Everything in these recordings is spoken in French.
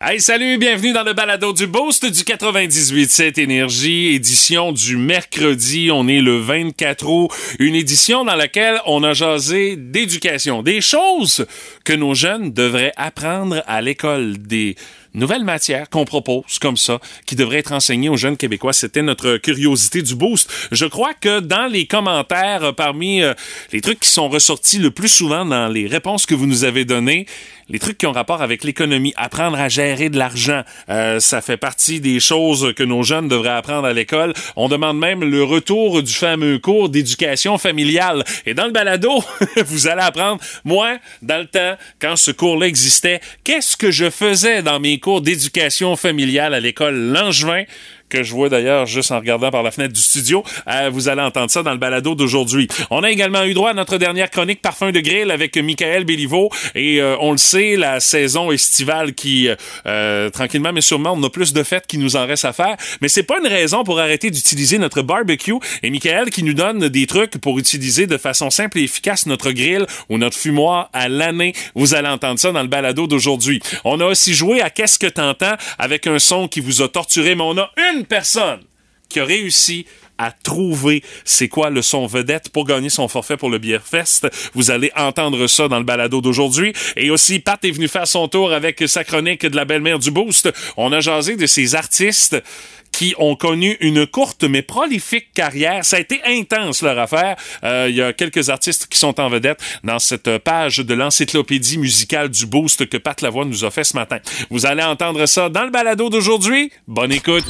Hey, salut, bienvenue dans le balado du Boost du 98.7 Énergie, édition du mercredi. On est le 24 août, une édition dans laquelle on a jasé d'éducation, des choses que nos jeunes devraient apprendre à l'école, des nouvelles matières qu'on propose comme ça, qui devraient être enseignées aux jeunes Québécois. C'était notre curiosité du boost. Je crois que dans les commentaires, parmi euh, les trucs qui sont ressortis le plus souvent dans les réponses que vous nous avez données, les trucs qui ont rapport avec l'économie, apprendre à gérer de l'argent, euh, ça fait partie des choses que nos jeunes devraient apprendre à l'école. On demande même le retour du fameux cours d'éducation familiale. Et dans le balado, vous allez apprendre, moi, dans le temps, quand ce cours-là existait, qu'est-ce que je faisais dans mes cours d'éducation familiale à l'école? Langevin que je vois d'ailleurs juste en regardant par la fenêtre du studio. Euh, vous allez entendre ça dans le balado d'aujourd'hui. On a également eu droit à notre dernière chronique Parfum de grill avec Michael Béliveau et euh, on le sait, la saison estivale qui euh, tranquillement mais sûrement on a plus de fêtes qui nous en reste à faire, mais c'est pas une raison pour arrêter d'utiliser notre barbecue et Michael qui nous donne des trucs pour utiliser de façon simple et efficace notre grill ou notre fumoir à l'année. Vous allez entendre ça dans le balado d'aujourd'hui. On a aussi joué à qu'est-ce que t'entends avec un son qui vous a torturé mais on a une personne qui a réussi à trouver c'est quoi le son vedette pour gagner son forfait pour le Beer Fest. Vous allez entendre ça dans le balado d'aujourd'hui. Et aussi, Pat est venu faire son tour avec sa chronique de la belle-mère du Boost. On a jasé de ces artistes qui ont connu une courte mais prolifique carrière. Ça a été intense leur affaire. Euh, Il y a quelques artistes qui sont en vedette dans cette page de l'encyclopédie musicale du Boost que Pat Lavoie nous a fait ce matin. Vous allez entendre ça dans le balado d'aujourd'hui. Bonne écoute.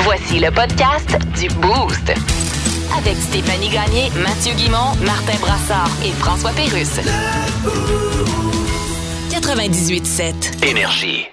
Voici le podcast du Boost. Avec Stéphanie Gagné, Mathieu Guimont, Martin Brassard et François Pérusse. 98.7. Énergie.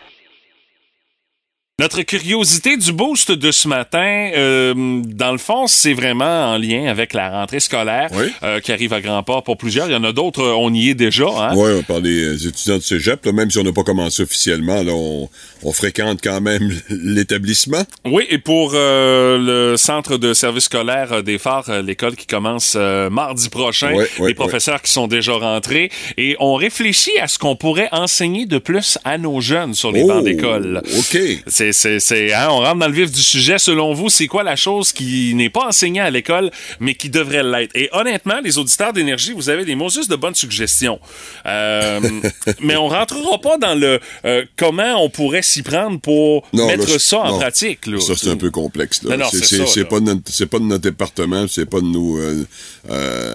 Notre curiosité du boost de ce matin, euh, dans le fond, c'est vraiment en lien avec la rentrée scolaire Oui. euh, qui arrive à grands pas pour plusieurs. Il y en a d'autres, euh, on y est déjà. Hein? Oui, on parle des étudiants de cégep, là, même si on n'a pas commencé officiellement, là, on, on fréquente quand même l'établissement. Oui, et pour euh, le centre de service scolaire euh, des Phares, euh, l'école qui commence euh, mardi prochain, Oui, oui, les professeurs qui sont déjà rentrés, et on réfléchit à ce qu'on pourrait enseigner de plus à nos jeunes sur les Oh, bancs d'école. OK. C'est, c'est, c'est, hein, on rentre dans le vif du sujet. Selon vous, c'est quoi la chose qui n'est pas enseignée à l'école, mais qui devrait l'être? Et honnêtement, les auditeurs d'énergie, vous avez des mots juste de bonnes suggestions. Euh, mais on rentrera pas dans le euh, comment on pourrait s'y prendre pour Non, mettre là, ça en non. pratique. Là. Ça, c'est un peu complexe. là. Non, c'est pas, de notre- c'est pas de notre département, c'est pas de nous, euh,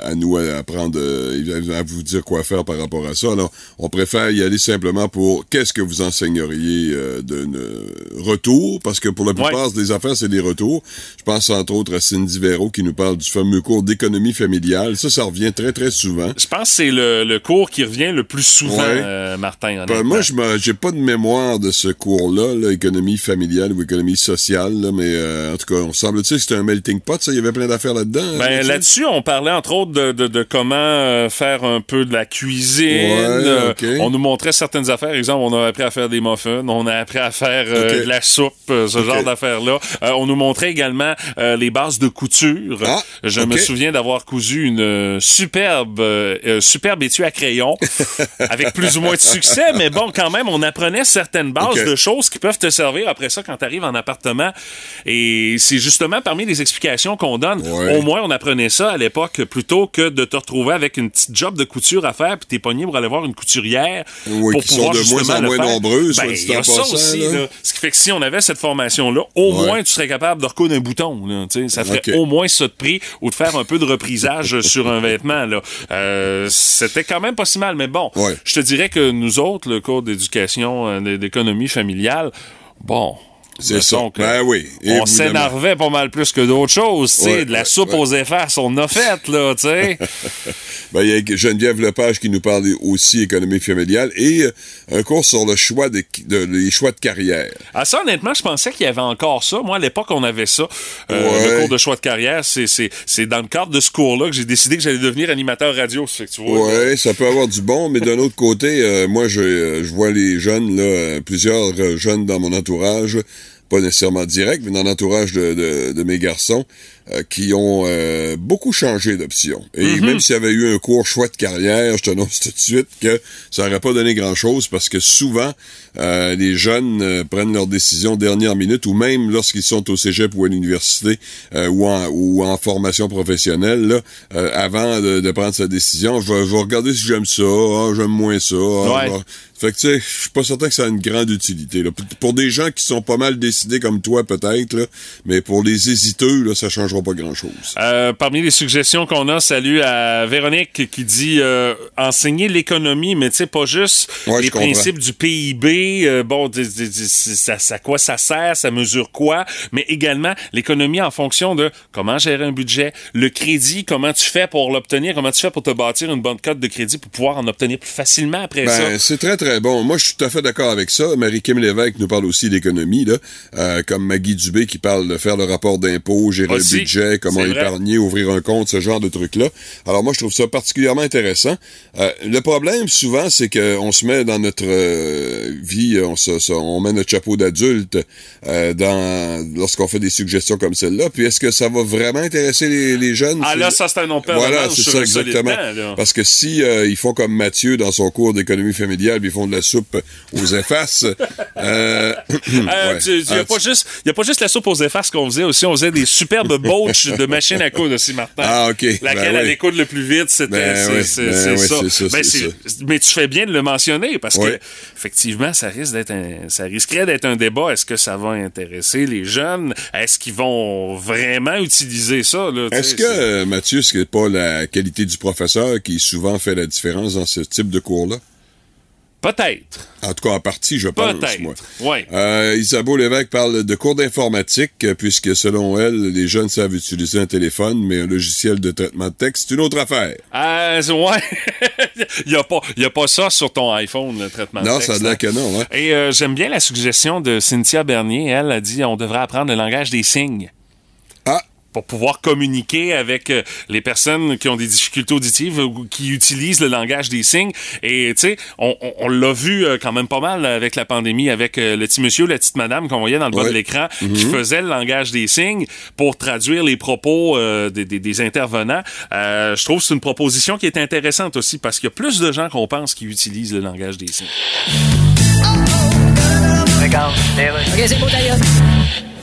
à nous à apprendre, à vous dire quoi faire par rapport à ça. Alors, on préfère y aller simplement pour qu'est-ce que vous enseigneriez euh, de ne- retour, parce que pour la plupart des affaires, c'est des retours. Je pense entre autres à Cindy Véro qui nous parle du fameux cours d'économie familiale. Ça, ça revient très, très souvent. Je pense que c'est le, le cours qui revient le plus souvent, Ouais. euh, Martin. Ben, moi, je j'ai pas de mémoire de ce cours-là, là, économie familiale ou économie sociale, là, mais euh, en tout cas, on semble-t-il que c'était un melting pot, ça, il y avait plein d'affaires là-dedans. hein, Ben, là-dessus? on parlait entre autres de, de, de comment euh, faire un peu de la cuisine. Ouais. On nous montrait certaines affaires. Exemple, on a appris à faire des muffins, on a appris à faire la soupe, euh, ce genre d'affaires-là. Euh, on nous montrait également euh, les bases de couture. Ah, Je me souviens d'avoir cousu une superbe, euh, superbe étui à crayon avec plus ou moins de succès, mais bon, quand même, on apprenait certaines bases de choses qui peuvent te servir après ça quand tu arrives en appartement. Et c'est justement parmi les explications qu'on donne. Ouais. Au moins, on apprenait ça à l'époque plutôt que de te retrouver avec une petite job de couture à faire puis t'es pogné pour aller voir une couturière Oui, pour sont pouvoir de moins en le moins faire. nombreuses, Ben, y a ça aussi, là. là. Ce qui fait que si on avait cette formation-là, au Ouais. moins tu serais capable de recoudre un bouton. Là, tu sais. ça ferait au moins ça de prix ou de faire un peu de reprisage sur un vêtement. Là. Euh, C'était quand même pas si mal, mais bon, Ouais. je te dirais que nous autres, le cours d'éducation, euh, d'économie familiale, bon... C'est ça. que Ben oui, On s'énervait pas mal plus que d'autres choses, Ouais, de la soupe ouais. aux effaces, on a fait, là, tu sais. Ben, il y a Geneviève Lepage qui nous parle aussi économie familiale et euh, un cours sur le choix de, de- les choix de carrière. Ah, ça, honnêtement, je pensais qu'il y avait encore ça. Moi, à l'époque, on avait ça. Euh. Le cours de choix de carrière, c'est, dans le cadre de ce cours-là que j'ai décidé que j'allais devenir animateur radio. Fait que tu vois. Ouais, ça peut avoir du bon, mais d'un autre côté, euh, moi, je, je vois les jeunes, là, plusieurs jeunes dans mon entourage, pas nécessairement direct, mais dans l'entourage de, de, de mes garçons, euh, qui ont euh, beaucoup changé d'option. Et Mhm. même s'il y avait eu un court choix de carrière, je t'annonce tout de suite que ça n'aurait pas donné grand-chose parce que souvent, euh, les jeunes euh, prennent leurs décisions dernière minute ou même lorsqu'ils sont au cégep ou à l'université euh, ou, en, ou en formation professionnelle, là, euh, avant de, de prendre sa décision, je vais, je vais regarder si j'aime ça, ah, j'aime moins ça. ah, Ouais. Fait que tu sais, je suis pas certain que ça a une grande utilité. Là. Pour- des gens qui sont pas mal décidés comme toi peut-être, là, mais pour les hésiteux, là, ça changera pas grand-chose. Euh, parmi les suggestions qu'on a, salut à Véronique qui dit euh, enseigner l'économie, mais tu sais, pas juste Ouais, les principes du PIB, euh, bon, d- d- d- ça, ça, quoi ça sert, ça mesure quoi, mais également l'économie en fonction de comment gérer un budget, le crédit, comment tu fais pour l'obtenir, comment tu fais pour te bâtir une bonne cote de crédit pour pouvoir en obtenir plus facilement après ça. Ben, c'est très, très bon. Moi, je suis tout à fait d'accord avec ça. Marie-Kim Lévesque nous parle aussi d'économie, là. Euh, comme Maggie Dubé qui parle de faire le rapport d'impôt, gérer Aussi, le budget, comment vrai. épargner, ouvrir un compte, ce genre de trucs-là. Alors, moi, je trouve ça particulièrement intéressant. Euh, le problème, souvent, c'est qu'on se met dans notre euh, vie, on, se, se- on met notre chapeau d'adulte dans lorsqu'on fait des suggestions comme celle-là. Puis, est-ce que ça va vraiment intéresser les, les jeunes? ah là, ça c'est un de voilà, c'est ça exactement. temps. Parce que si ils font comme Mathieu dans son cours d'économie familiale, puis ils font de la soupe aux effaces, euh, Euh, ouais. tu- tu- y a Ah, a pas juste la soupe aux effaces qu'on faisait aussi, on faisait des superbes botches de machines à coudre aussi, Martin. Ah, ok. Laquelle Ben allait coudre le plus vite, c'était, Ben c'est, ben ça. Ben, mais tu fais bien de le mentionner parce que, effectivement, ça risque d'être un, ça risquerait d'être un débat. Est-ce que ça va intéresser les jeunes? Est-ce qu'ils vont vraiment utiliser ça, Est-ce que, c'est- Mathieu, ce n'est pas la qualité du professeur qui souvent fait la différence dans ce type de cours-là? Peut-être. En tout cas, en partie, je pense, moi. Ouais. Euh, Isabeau Lévesque parle de cours d'informatique, euh, puisque selon elle, les jeunes savent utiliser un téléphone, mais un logiciel de traitement de texte, c'est une autre affaire. Ah, c'est- ouais. Il n'y a, pas- y a pas ça sur ton iPhone, le traitement de Non, texte, ça a l'air hein. que non, hein? Et euh, j'aime bien la suggestion de Cynthia Bernier. Elle a dit on devrait apprendre le langage des signes pour pouvoir communiquer avec euh, les personnes qui ont des difficultés auditives ou qui utilisent le langage des signes. Et tu sais, on, on- on l'a vu euh, quand même pas mal avec la pandémie, avec euh, le petit monsieur, la petite madame qu'on voyait dans le bas Ouais. de l'écran, qui faisait le langage des signes pour traduire les propos euh, des, des- des intervenants. Euh, je trouve que c'est une proposition qui est intéressante aussi parce qu'il y a plus de gens qu'on pense qui utilisent le langage des signes. OK, c'est beau, d'ailleurs.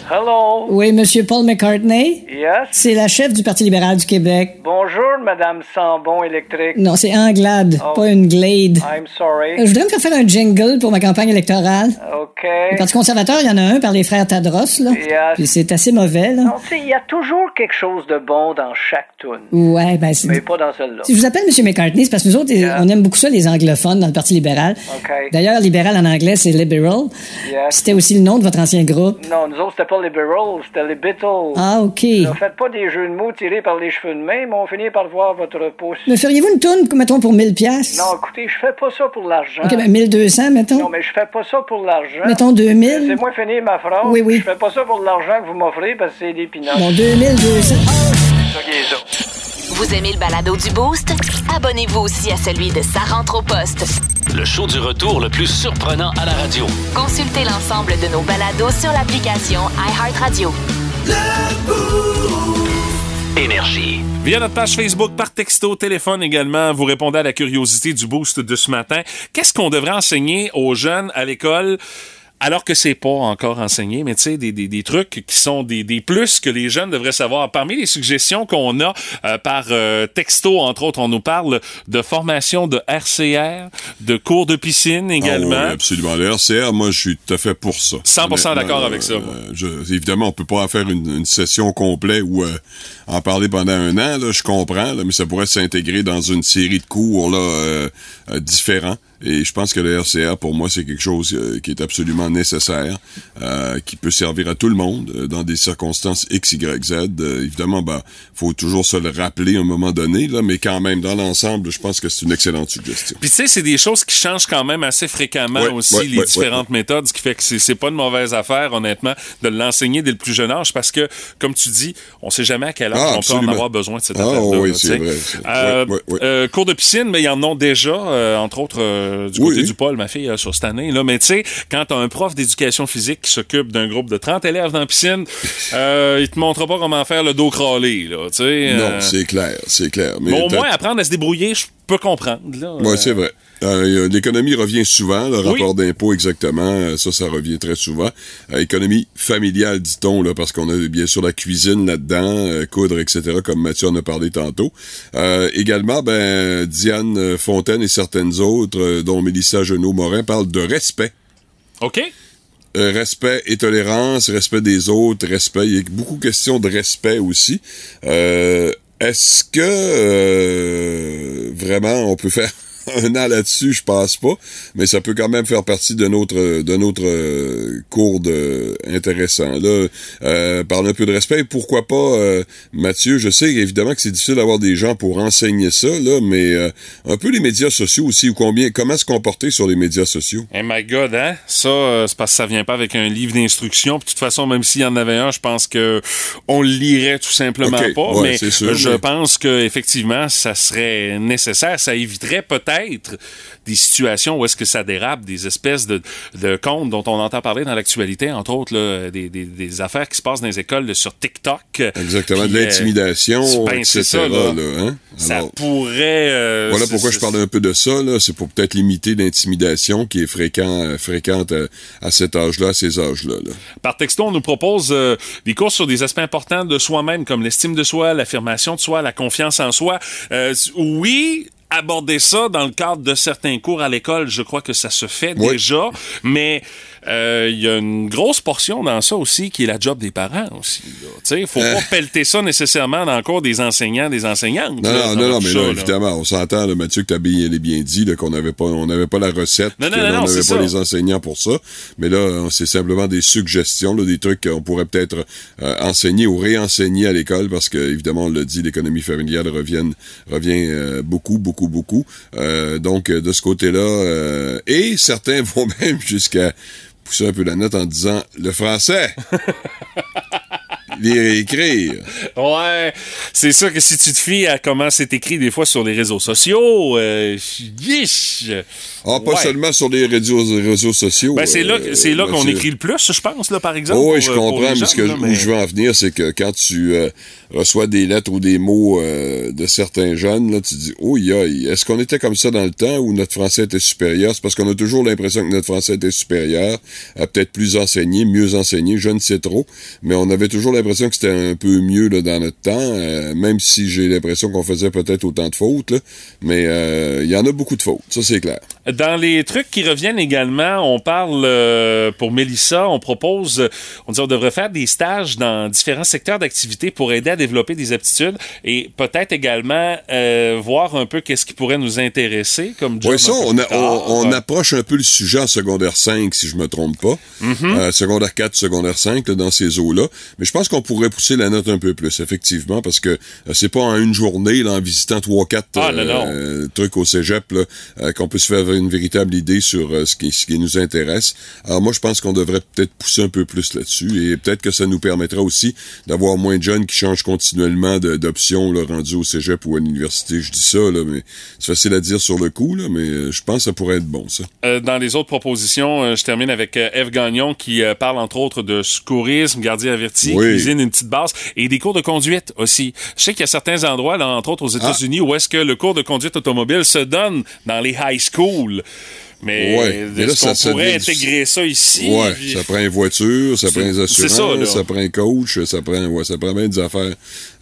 Hello. Oui, Monsieur Paul McCartney. Yes. C'est la chef du Parti libéral du Québec. Bonjour, Madame Sambon électrique. Non, c'est Anglade, Oh. pas une Glade. I'm sorry. Euh, Je voudrais me faire faire un jingle pour ma campagne électorale. OK. Le Parti conservateur, il y en a un par les frères Tadros, là. Yes. Puis c'est assez mauvais, là. Non, tu sais, il y a toujours quelque chose de bon dans chaque tune. Ouais, ben c'est... Mais pas dans celle-là. Si je vous appelle M. McCartney, c'est parce que nous autres, on aime beaucoup ça, les anglophones, dans le Parti libéral. OK. D'ailleurs, libéral en anglais, c'est liberal. Yes. C'était aussi le nom de votre ancien groupe. Non, nous autres, c'était pas c'était les Beatles. Ah, OK. Ne faites pas des jeux de mots tirés par les cheveux de main, mais on finit par voir votre pouce. Me feriez-vous une tourne, mettons, pour 1000 pièces Non, écoutez, je fais pas ça pour l'argent. OK, ben 1200, mettons. Non, mais je fais pas ça pour l'argent. Mettons 2000. C'est moi finir ma phrase. Oui, oui. Je fais pas ça pour l'argent que vous m'offrez parce que c'est des pinottes. Bon, 2200. Ça qui est ça. Vous aimez le balado du Boost? Abonnez-vous aussi à celui de Sa rentre au poste. Le show du retour le plus surprenant à la radio. Consultez l'ensemble de nos balados sur l'application iHeartRadio. Énergie. Via notre page Facebook, par texto, téléphone également, vous répondez à la curiosité du boost de ce matin. Qu'est-ce qu'on devrait enseigner aux jeunes à l'école? Alors que c'est pas encore enseigné, mais tu sais, des, des, des trucs qui sont des, des plus que les jeunes devraient savoir. Parmi les suggestions qu'on a euh, par euh, texto, entre autres, on nous parle de formation de RCR, de cours de piscine également. Ah oui, absolument. Le RCR, moi, je suis tout à fait pour ça. 100% Honnêtement, d'accord avec ça, euh, je- évidemment, on peut pas en faire une, une session complète ou euh, en parler pendant un an, là, je comprends, là, mais ça pourrait s'intégrer dans une série de cours là, euh, euh, différents. Et je pense que le RCR, pour moi, c'est quelque chose euh, qui est absolument nécessaire, euh, qui peut servir à tout le monde euh, dans des circonstances X, Y, Z. Euh, évidemment, ben, faut toujours se le rappeler à un moment donné, là, mais quand même, dans l'ensemble, je pense que c'est une excellente suggestion. Puis tu sais, c'est des choses qui changent quand même assez fréquemment Ouais, aussi, ouais, les ouais, différentes méthodes, ce qui fait que c'est pas une mauvaise affaire, honnêtement, de l'enseigner dès le plus jeune âge, parce que, comme tu dis, on sait jamais à quel âge Ah, on peut en avoir besoin de cette Ah, affaire-là. oui, Euh, ouais. euh, cours de piscine, mais ils en ont déjà, euh, entre autres, euh, du Oui. côté du pôle, ma fille, euh, sur cette année. Là. Mais tu sais, quand t'as un prof d'éducation physique qui s'occupe d'un groupe de 30 élèves dans la piscine, euh, il te montre pas comment faire le dos crawlé. Là, Non, c'est clair, c'est clair. Mais au moins, apprendre à se débrouiller, je peux comprendre. Là. Ouais, Euh, c'est vrai. Euh, L'économie revient souvent, le rapport d'impôt exactement, euh, ça, ça revient très souvent. Euh, économie familiale, dit-on, là, parce qu'on a bien sûr la cuisine là-dedans, euh, coudre, etc., comme Mathieu en a parlé tantôt. Euh, également, ben, Diane euh, Fontaine et certaines autres, euh, dont Mélissa Genot-Morin, parlent de respect. OK. Euh, respect et tolérance, respect des autres, respect. Il y a beaucoup de questions de respect aussi. Euh, Est-ce que euh, vraiment on peut faire un an là-dessus, je pense pas, mais ça peut quand même faire partie de notre de notre euh, cours de intéressant. Là, euh, parler un peu de respect. Pourquoi pas, euh, Mathieu? Je sais évidemment que c'est difficile d'avoir des gens pour enseigner ça, là, mais euh, un peu les médias sociaux aussi ou combien, comment se comporter sur les médias sociaux? Hey my God, hein? Ça, euh, c'est parce que ça vient pas avec un livre d'instruction. De toute façon, même s'il y en avait un, je pense que on le lirait tout simplement pas. ouais, mais sûr, je mais- pense que effectivement, ça serait nécessaire. Ça éviterait peut-être des situations où est-ce que ça dérape, des espèces de, de comptes dont on entend parler dans l'actualité, entre autres là, des, des, des affaires qui se passent dans les écoles là, sur TikTok. Exactement, Puis, de euh, l'intimidation, etc. ça, là. hein? ça Alors, pourrait. euh, Voilà pourquoi je parle un peu de ça. C'est pour peut-être limiter l'intimidation qui est fréquent, euh, fréquente à cet âge-là, à ces âges-là. là. Par texto, on nous propose euh, des cours sur des aspects importants de soi-même, comme l'estime de soi, l'affirmation de soi, la confiance en soi. Euh, oui, aborder ça dans le cadre de certains cours à l'école, je crois que ça se fait Oui. déjà, mais euh, il y a une grosse portion dans ça aussi qui est la job des parents aussi. Il faut Euh. pas pelleter ça nécessairement dans le cours des enseignants, des enseignantes. Non, là, non, non, mais ça, là, évidemment, on s'entend, Mathieu, que tu as bien, bien dit qu'on n'avait pas, on pas la recette, Non, non, on n'avait pas ça. les enseignants pour ça. Mais là, euh, c'est simplement des suggestions, des trucs qu'on pourrait peut-être euh, enseigner ou réenseigner à l'école, parce que évidemment, on l'a dit, l'économie familiale revient, revient euh, beaucoup, beaucoup, beaucoup. Euh, donc, euh, de ce côté-là, euh, et certains vont même jusqu'à pousser un peu la note en disant le français. Lire et écrire. Ouais, c'est sûr que si tu te fies à comment c'est écrit des fois sur les réseaux sociaux, euh, yish! Ah, pas Ouais. seulement sur les réseaux, réseaux sociaux. Ben, c'est là, euh, c'est là qu'on écrit le plus, je pense, là, par exemple. Oh, oui, je euh, comprends, les mais ce que, où je veux en venir, c'est que quand tu euh, reçois des lettres ou des mots euh, de certains jeunes, là, tu dis, oh, est-ce qu'on était comme ça dans le temps où notre français était supérieur? C'est parce qu'on a toujours l'impression que notre français était supérieur, euh, peut-être plus enseigné, mieux enseigné, je ne sais trop, mais on avait toujours l'impression que c'était un peu mieux là, dans notre temps, euh, même si j'ai l'impression qu'on faisait peut-être autant de fautes, là, mais euh, il y en a beaucoup de fautes, ça c'est clair. Dans les trucs qui reviennent également, on parle euh, pour Mélissa, on propose, euh, on dit on devrait faire des stages dans différents secteurs d'activité pour aider à développer des aptitudes et peut-être également euh, voir un peu qu'est-ce qui pourrait nous intéresser comme job. Oui, ça, on, a- on, on approche un peu le sujet en secondaire 5, si je me trompe pas. Mm-hmm. Euh, secondaire 4, secondaire 5, là, dans ces eaux-là. Mais je pense qu'on pourrait pousser la note un peu plus, effectivement, parce que euh, c'est pas en une journée, là, en visitant 3 quatre Ah, euh, trucs au cégep, là, euh, qu'on peut se faire une véritable idée sur euh, ce, qui, ce qui nous intéresse. Alors moi, je pense qu'on devrait peut-être pousser un peu plus là-dessus, et peut-être que ça nous permettra aussi d'avoir moins de jeunes qui changent continuellement d'options, là, rendus au cégep ou à l'université. Je dis ça, là, mais c'est facile à dire sur le coup, là, mais je pense que ça pourrait être bon, ça. Dans les autres propositions, je termine avec Eve Gagnon qui parle entre autres de secourisme, gardien averti, Oui. Cuisine, une petite base et des cours de conduite aussi. Je sais qu'il y a certains endroits, là, entre autres aux Ah. États-Unis, où est-ce que le cours de conduite automobile se donne dans les high schools. Mais Ouais. Mais là, ça- pourrait intégrer ça ici? Ouais, Puis- ça prend une voiture, ça prend des ça, assurances, ça, prend un coach, ça prend, ouais, ça prend bien des affaires.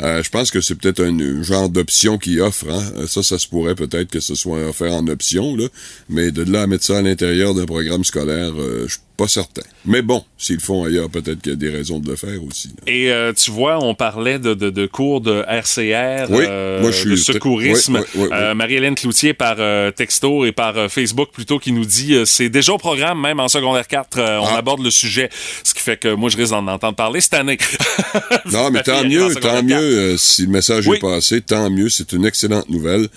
Euh, je pense que c'est peut-être un genre d'option qui offre, hein. Euh, Ça, ça se pourrait peut-être que ce soit offert en option, là. Mais de là à mettre ça à l'intérieur d'un programme scolaire, euh, je pas certain. Mais bon, s'ils le font ailleurs, peut-être qu'il y a des raisons de le faire aussi. là. Et euh, tu vois, on parlait de, de, de cours de RCR, Oui, euh, moi, je suis- de secourisme. oui, oui. Euh, Marie-Hélène Cloutier par texto et par Facebook plutôt qui nous dit c'est déjà au programme, même en secondaire 4, euh, on Ah. aborde le sujet. Ce qui fait que moi, je risque d'en entendre parler cette année. Non, mais Ma tant mieux, tant 4. mieux si le message est passé, tant mieux, c'est une excellente nouvelle.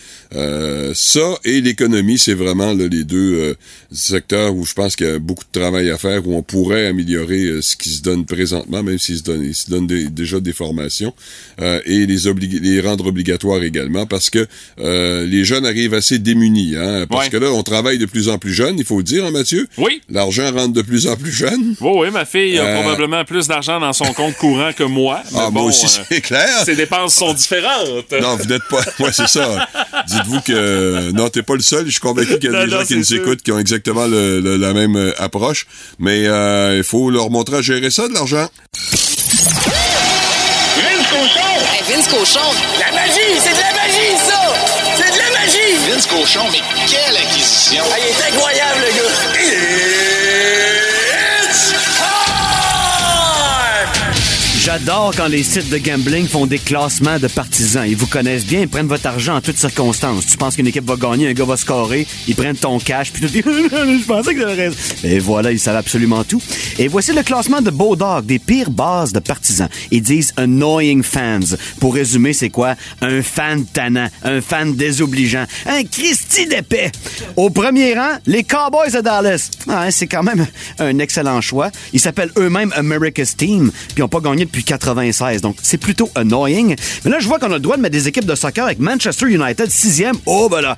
Ça et l'économie, c'est vraiment là, les deux secteurs où je pense qu'il y a beaucoup de travail travail à faire où on pourrait améliorer euh, ce qui se donne présentement, même s'il se donne, il se donne des- déjà des formations, euh, et les, rendre obligatoires également, parce que euh, les jeunes arrivent assez démunis. Hein, parce Ouais. que là, on travaille de plus en plus jeune, il faut le dire, hein, Mathieu? Oui. L'argent rentre de plus en plus jeune. Oui, oui, ma fille a probablement plus d'argent dans son compte courant que moi. mais Ah, bon, moi aussi, c'est clair. ses dépenses sont différentes. Non, vous n'êtes pas. Moi, c'est ça. Dites-vous que. Non, t'es pas le seul. Je suis convaincu qu'il y a Non, des non, gens qui nous écoutent qui ont exactement le- le- la même approche. Mais euh, il faut leur montrer à gérer ça, de l'argent. Hey, Vince Cochon! La magie! C'est de la magie, ça! C'est de la magie! Vince Cochon, mais quelle acquisition! Ah, il est incroyable, J'adore quand les sites de gambling font des classements de partisans. Ils vous connaissent bien, ils prennent votre argent en toutes circonstances. Tu penses qu'une équipe va gagner, un gars va scorer, ils prennent ton cash, puis tu dis, je pensais que j'avais raison. Et voilà, ils savent absolument tout. Et voici le classement de Beaudog, des pires bases de partisans. Ils disent annoying fans. Pour résumer, c'est quoi? Un fan tannant, un fan désobligeant, un Christy d'épais. Au premier rang, les Cowboys de Dallas. Ah, c'est quand même un excellent choix. Ils s'appellent eux-mêmes America's Team, puis ils n'ont pas gagné depuis 96, donc c'est plutôt annoying. Mais là, je vois qu'on a le droit de mettre des équipes de soccer avec Manchester United, sixième. Oh, ben là,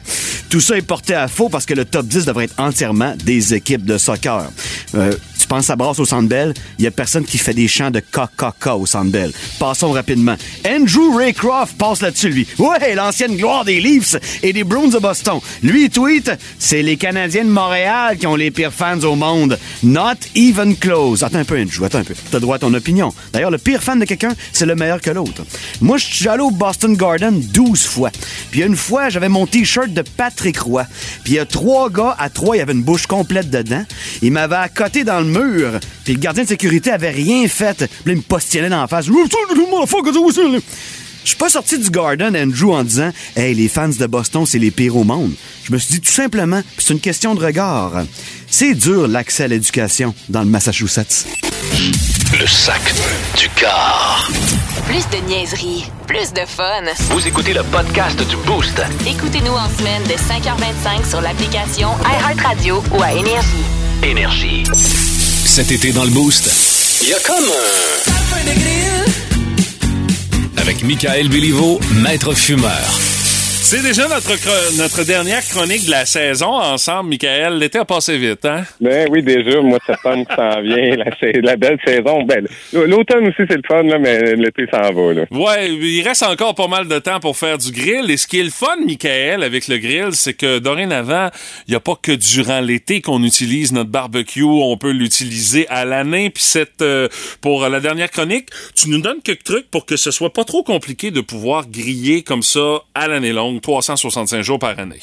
tout ça est porté à faux parce que le top 10 devrait être entièrement des équipes de soccer. Euh, tu penses à Brasse au Centre Bell, il y a personne qui fait des chants de KKK au Centre Bell. Passons rapidement. Andrew Raycroft passe là-dessus, lui. Ouais, l'ancienne gloire des Leafs et des Bruins de Boston. Lui, il tweet, c'est les Canadiens de Montréal qui ont les pires fans au monde. Not even close. Attends un peu, Andrew, attends un peu. T'as droit à ton opinion. D'ailleurs, le pire fan de quelqu'un, c'est le meilleur que l'autre. Moi, je suis allé au Boston Garden 12 fois. Puis une fois, j'avais mon T-shirt de Patrick Roy. Puis il y a trois gars, à trois, il y avait une bouche complète dedans. Il m'avait accoté dans le mur. Puis le gardien de sécurité avait rien fait. Puis là, il me postillait dans la face. Je suis pas sorti du Garden, Andrew, en disant Hey, les fans de Boston, c'est les pires au monde. Je me suis dit tout simplement, c'est une question de regard. C'est dur l'accès à l'éducation dans le Massachusetts. Le sac du car. Plus de niaiserie, plus de fun. Vous écoutez le podcast du Boost. Écoutez-nous en semaine de 5h25 sur l'application iHeartRadio ou à Énergie. Énergie. Cet été dans le Boost, il y a comme un... Avec Michael Béliveau, maître fumeur. C'est déjà notre, notre dernière chronique de la saison ensemble, Michael. L'été a passé vite, hein? Ben oui, déjà, le mois de septembre s'en vient, la, la belle saison. Ben, l'automne aussi, c'est le fun, là, mais l'été s'en va. Là. Ouais, il reste encore pas mal de temps pour faire du grill. Et ce qui est le fun, Michael, avec le grill, c'est que dorénavant, il n'y a pas que durant l'été qu'on utilise notre barbecue. On peut l'utiliser à l'année. Puis cette, euh, pour la dernière chronique, tu nous donnes quelques trucs pour que ce soit pas trop compliqué de pouvoir griller comme ça à l'année longue, 365 jours par année.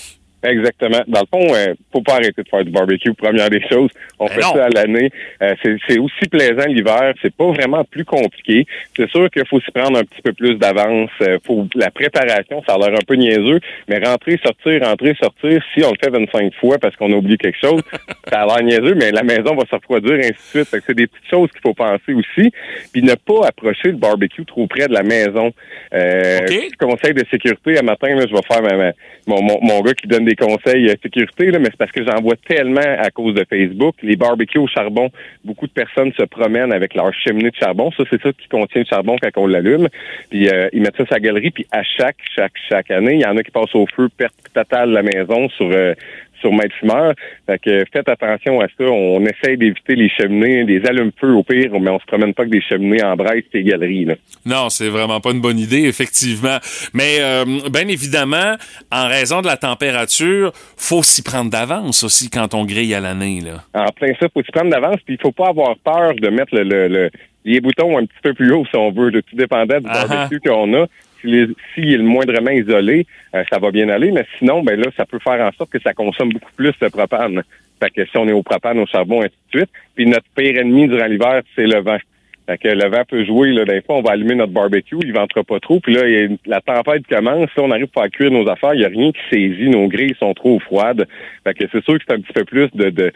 Exactement. Dans le fond, euh, faut pas arrêter de faire du barbecue. Première des choses, on Ben fait non. ça à l'année. Euh, c'est, aussi plaisant l'hiver. C'est pas vraiment plus compliqué. C'est sûr qu'il faut s'y prendre un petit peu plus d'avance. Euh, faut la préparation, ça a l'air un peu niaiseux, mais rentrer, sortir, rentrer, sortir. Si on le fait 25 fois parce qu'on a oublié quelque chose, ça a l'air niaiseux, mais la maison va se refroidir ainsi de suite. C'est des petites choses qu'il faut penser aussi. Puis ne pas approcher le barbecue trop près de la maison. Euh, conseil de sécurité, à matin, là, je vais faire ma- ma- mon, mon, mon gars qui donne des conseils euh, sécurité, là, mais c'est parce que j'en vois tellement à cause de Facebook. Les barbecues au charbon, beaucoup de personnes se promènent avec leur cheminée de charbon. Ça, c'est ça qui contient le charbon quand on l'allume. Puis euh, ils mettent ça sur la galerie, puis à chaque, chaque, chaque année, il y en a qui passent au feu, perte totale de la maison sur euh, sur maître fumeur. Fait que faites attention à ça. On essaye d'éviter les cheminées, des allumes-feu au pire, mais on se promène pas avec des cheminées en braise et galeries. Là. Non, c'est vraiment pas une bonne idée, effectivement. Mais euh, bien évidemment, en raison de la température, faut s'y prendre d'avance aussi quand on grille à l'année. Là. En plein ça, faut s'y prendre d'avance, puis il faut pas avoir peur de mettre le, le, le- les boutons un petit peu plus haut si on veut, de tout dépendant du Ah ah. barbecue qu'on a. S'il s'il est le moindrement isolé, euh, ça va bien aller, mais sinon, ben là, ça peut faire en sorte que ça consomme beaucoup plus de propane. Fait que si on est au propane, au charbon, ainsi de suite. Puis notre pire ennemi durant l'hiver, c'est le vent. Fait que le vent peut jouer, là, des fois, on va allumer notre barbecue, il ventera pas trop, puis là, une- la tempête commence, on arrive pour faire cuire nos affaires, il y a rien qui saisit, nos grilles sont trop froides. Fait que c'est sûr que c'est un petit peu plus de, de,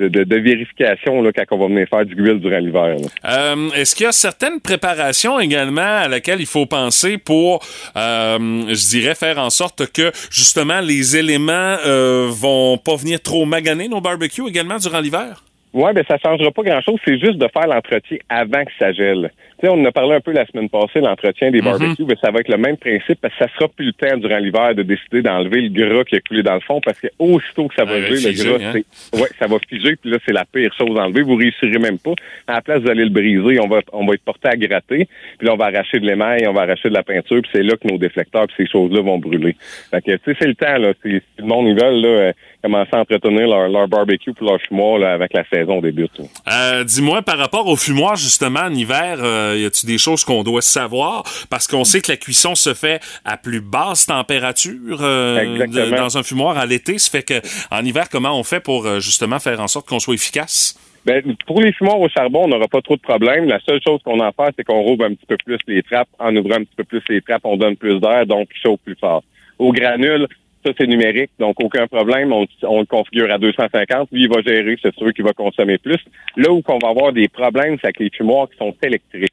de, de- vérification, là, quand on va venir faire du grill durant l'hiver. Euh, Est-ce qu'il y a certaines préparations également à laquelle il faut penser pour, euh, je dirais, faire en sorte que justement les éléments euh, vont pas venir trop maganer nos barbecues également durant l'hiver? Oui, ben ça changera pas grand-chose. C'est juste de faire l'entretien avant que ça gèle. Tu sais, on en a parlé un peu la semaine passée, l'entretien des Mhm. barbecues, mais ça va être le même principe parce que ça sera plus le temps durant l'hiver de décider d'enlever le gras qui a coulé dans le fond parce que aussitôt que ça va Ah, geler, le gras, hein? c'est, ouais, ça va figer puis là, c'est la pire chose à enlever. Vous réussirez même pas. À la place d'aller le briser, on va, on va être porté à gratter puis là, on va arracher de l'émail, on va arracher de la peinture puis c'est là que nos déflecteurs puis ces choses-là vont brûler. Fait que, tu sais, c'est le temps, là. Si, si le monde, ils veulent, là, euh, commencer à entretenir leur, leur barbecue puis leur fumoir, là, avec la saison débute. Euh, Dis-moi, par rapport au fumoir, justement, en hiver, euh, y a-tu des choses qu'on doit savoir? Parce qu'on sait que la cuisson se fait à plus basse température euh, de- dans un fumoir à l'été. Ça fait que en hiver, comment on fait pour euh, justement faire en sorte qu'on soit efficace? Ben, pour les fumoirs au charbon, on n'aura pas trop de problèmes. La seule chose qu'on à faire, c'est qu'on rouvre un petit peu plus les trappes. En ouvrant un petit peu plus les trappes, on donne plus d'air, donc il chauffe plus fort. Au granule, ça, c'est numérique, donc aucun problème. On, on le configure à 250. Lui, il va gérer, c'est sûr qu'il va consommer plus. Là où on va avoir des problèmes, c'est avec les fumoirs qui sont électriques.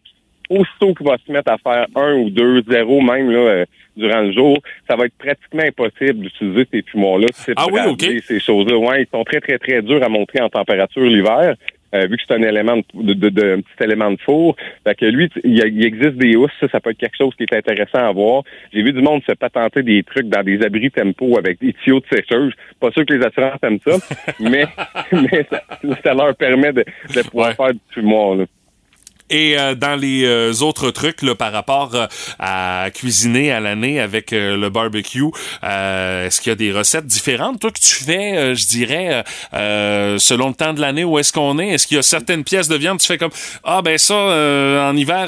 Aussitôt qu'il va se mettre à faire un ou deux, zéro même là, euh, durant le jour, ça va être pratiquement impossible d'utiliser ces fumoirs-là. Ah oui, ok. Ces choses-là, ouais, ils sont très, très, très durs à monter en température l'hiver. Euh, vu que c'est un élément de, de, de- un petit élément de four. Fait que lui, il, il existe des housses, ça, ça peut être quelque chose qui est intéressant à voir. J'ai vu du monde se patenter des trucs dans des abris tempo avec des tuyaux de sécheuse. Pas sûr que les assurances aiment ça, mais, mais ça, ça leur permet de, de pouvoir faire du fumoir. Là. Et euh, dans les euh, autres trucs là, par rapport euh, à cuisiner à l'année avec euh, le barbecue, euh, est-ce qu'il y a des recettes différentes, toi, que tu fais, je dirais, selon le temps de l'année où est-ce qu'on est? Est-ce qu'il y a certaines pièces de viande, tu fais comme Ah ben ça, euh, en hiver,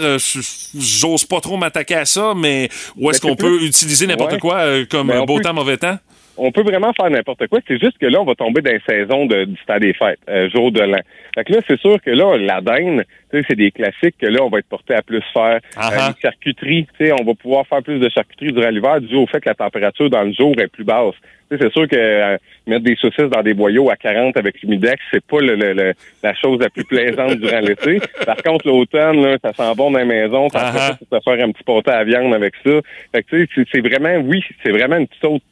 j'ose pas trop m'attaquer à ça, mais où est-ce Ben, qu'on peut utiliser n'importe Ouais. quoi comme Ben, beau peut- temps, mauvais temps? On peut vraiment faire n'importe quoi. C'est juste que là, on va tomber dans la saison de, du temps des fêtes, euh, jour de l'an. Fait que là, c'est sûr que là, la dinde, tu sais, c'est des classiques que là, on va être porté à plus faire. Ah Euh, ah. les charcuteries, tu sais, on va pouvoir faire plus de charcuterie durant l'hiver dû au fait que la température dans le jour est plus basse. Tu sais, c'est sûr que euh, mettre des saucisses dans des boyaux à 40 avec l'humidex, c'est pas le, le- le- la chose la plus plaisante durant l'été. Par contre, l'automne, là, ça sent bon dans la maison. Après Ah ça, c'est de faire un petit pâté à viande avec ça. Fait que, tu sais, c'est- c'est vraiment, oui, c'est vraiment une petite autre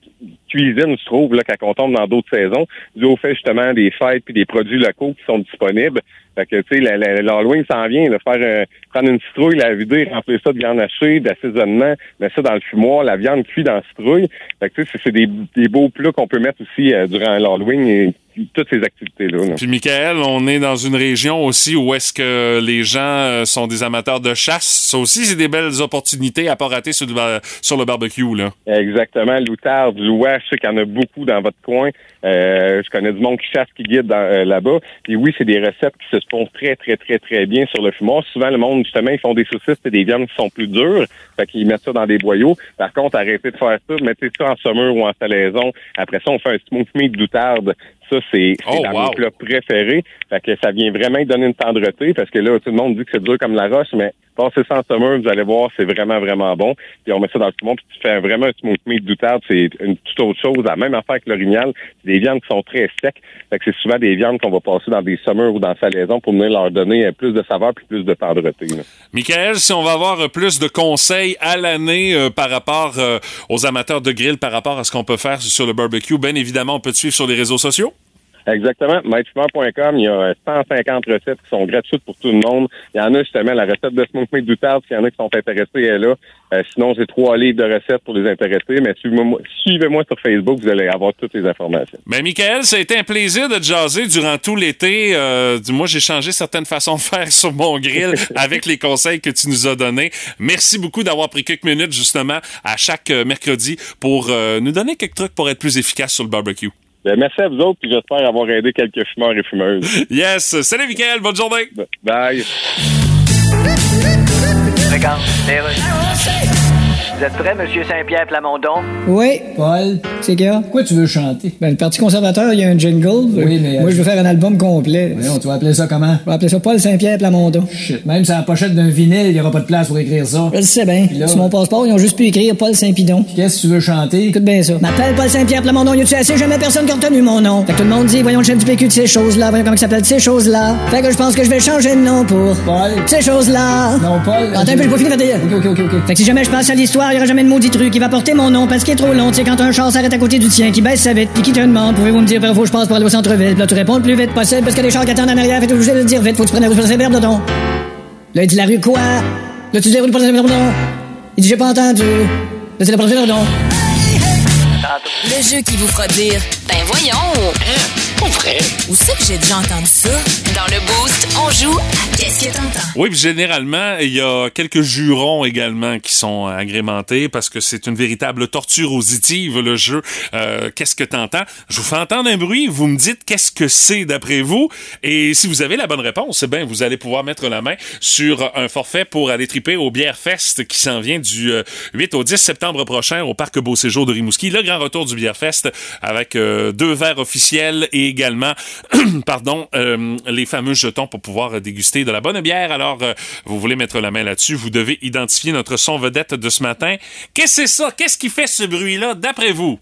cuisine, je trouve, là, quand on tombe dans d'autres saisons, dû au fait justement des fêtes puis des produits locaux qui sont disponibles. Fait que, tu sais, l'Halloween s'en vient, là, faire euh, prendre une citrouille, la vider, remplir ça de viande hachée, d'assaisonnement, mettre ça dans le fumoir, la viande cuite dans la citrouille. Fait que, tu sais, c'est- des, des beaux plats qu'on peut mettre aussi euh, durant l'Halloween toutes ces activités-là. là. Puis Michael, on est dans une région aussi où est-ce que les gens euh, sont des amateurs de chasse. Ça aussi, c'est des belles opportunités à pas rater sur le, bar- sur le barbecue, là. Exactement. Loutarde, Louis, je sais qu'il y en a beaucoup dans votre coin. Euh, je connais du monde qui chasse, qui guide euh, là-bas. Puis oui, c'est des recettes qui se font très, très, très, très bien sur le fumoir. Souvent, le monde, justement, ils font des saucisses et des viandes qui sont plus dures. Fait qu'ils mettent ça dans des boyaux. Par contre, arrêtez de faire ça. Mettez ça en saumure ou en salaison. Après ça, on fait un smooth meat doutarde. Ça, c'est Oh, wow. plats préférés. Fait que ça vient vraiment donner une tendreté parce que là, tout le monde dit que c'est dur comme la roche, mais passez ça en saumure, vous allez voir, c'est vraiment, vraiment bon. Puis on met ça dans le fumoir, puis tu fais vraiment un smooth meat doutarde, c'est une toute autre chose. La même affaire que l'orignal, c'est des viandes qui sont très secs. Fait que c'est souvent des viandes qu'on va passer dans des saumures ou dans la salaison pour venir leur donner plus de saveur puis plus de tendreté. là. Michael, si on va avoir euh, plus de conseils à l'année euh, par rapport euh, aux amateurs de grill, par rapport à ce qu'on peut faire sur le barbecue, bien évidemment, on peut te suivre sur les réseaux sociaux. Exactement. MaîtreFumeur.com, il y a 150 recettes qui sont gratuites pour tout le monde. Il y en a justement la recette de smoke meat doutarde, s'il y en a qui sont intéressés, elle est là. Euh, sinon, j'ai trois livres de recettes pour les intéressés, mais suivez-moi suivez-moi sur Facebook, vous allez avoir toutes les informations. Ben, Michael, ça a été un plaisir de te jaser durant tout l'été. Euh, du moi, j'ai changé certaines façons de faire sur mon grill avec les conseils que tu nous as donnés. Merci beaucoup d'avoir pris quelques minutes, justement, à chaque euh, mercredi pour euh, nous donner quelques trucs pour être plus efficace sur le barbecue. Ben, merci à vous autres, puis j'espère avoir aidé quelques fumeurs et fumeuses. Yes! Salut, Michael! Bonne journée! Bye! Vous êtes prêt, Monsieur Saint-Pierre Plamondon? Oui. Paul, C'est qu'il y a? pourquoi tu veux chanter? Ben, le Parti conservateur, il y a un jingle. Oui, mais, Moi, euh, je veux faire un album complet. Voyons, tu vas appeler ça comment? On va appeler ça Paul Saint-Pierre Plamondon. Shit, même sur la pochette d'un vinyle, il n'y aura pas de place pour écrire ça. Je le sais bien. Là- Sur mon passeport, ils ont juste pu écrire Paul Saint-Pidon. Qu'est-ce que tu veux chanter? Écoute bien ça. M'appelle Paul Saint-Pierre Plamondon, y a-tu assez? Jamais personne qui a retenu mon nom. Fait que tout le monde dit, voyons le chef du PQ de ces choses-là, voyons comment il s'appelle de ces choses-là. Fait que je pense que je vais changer de nom pour Paul? ces choses-là. Non, Paul. Attends un peu, j'ai pas fini de faire des- Ok, ok, ok, ok. Fait que si jamais je passe à l'histoire il y aura jamais de maudit truc qui va porter mon nom parce qu'il est trop long. Tu sais, quand un char s'arrête à côté du tien, qui baisse sa vitre, puis qui te demande, pouvez-vous me dire par où je passe pour aller au centre-ville? Là, tu réponds le plus vite possible parce que les chars qui attendent en arrière, fait que obligé de le dire vite, faut que tu prennes la rue Saint-Hubert, dedans. Là, il dit la rue quoi? Là, tu dis la rue Saint-Hubert, dedans. Il dit j'ai pas entendu. Là, c'est la prochaine, dedans. Le jeu qui vous fera dire Ben voyons! Pas vrai! Où c'est que j'ai déjà entendu ça? Dans le Boost, on joue à Qu'est-ce que t'entends? Oui, puis généralement, il y a quelques jurons également qui sont agrémentés parce que c'est une véritable torture auditive, le jeu. Euh, qu'est-ce que t'entends? Je vous fais entendre un bruit, vous me dites qu'est-ce que c'est d'après vous. Et si vous avez la bonne réponse, eh bien, vous allez pouvoir mettre la main sur un forfait pour aller triper au Bière Fest qui s'en vient du euh, 8 au 10 septembre prochain au Parc Beau Séjour de Rimouski. Le grand retour du Bière Fest avec euh, deux verres officiels et également, pardon, euh, les fameux jetons pour pouvoir déguster de la bonne bière. Alors, euh, vous voulez mettre la main là-dessus, vous devez identifier notre son vedette de ce matin. Qu'est-ce que c'est ça? Qu'est-ce qui fait ce bruit-là, d'après vous?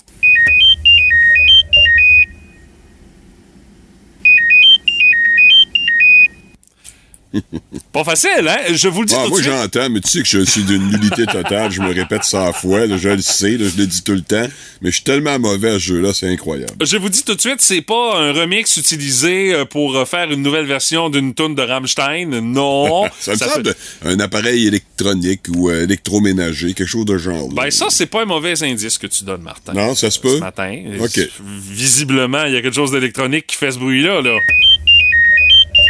Pas facile, hein? Je vous le dis Ah, tout moi, de suite. j'entends, mais tu sais que je suis d'une nullité totale. Je me répète 100 fois. là, je le sais, là, je le dis tout le temps. Mais je suis tellement mauvais à ce jeu-là, c'est incroyable. Je vous dis tout de suite, c'est pas un remix utilisé euh, pour euh, faire une nouvelle version d'une tune de Rammstein. Non. Ça me Ça semble fait- un appareil électronique ou euh, électroménager, quelque chose de genre. là. Ben ça, c'est pas un mauvais indice que tu donnes, Martin. Non, ça se peut? Ce matin. OK. Visiblement, il y a quelque chose d'électronique qui fait ce bruit-là, là.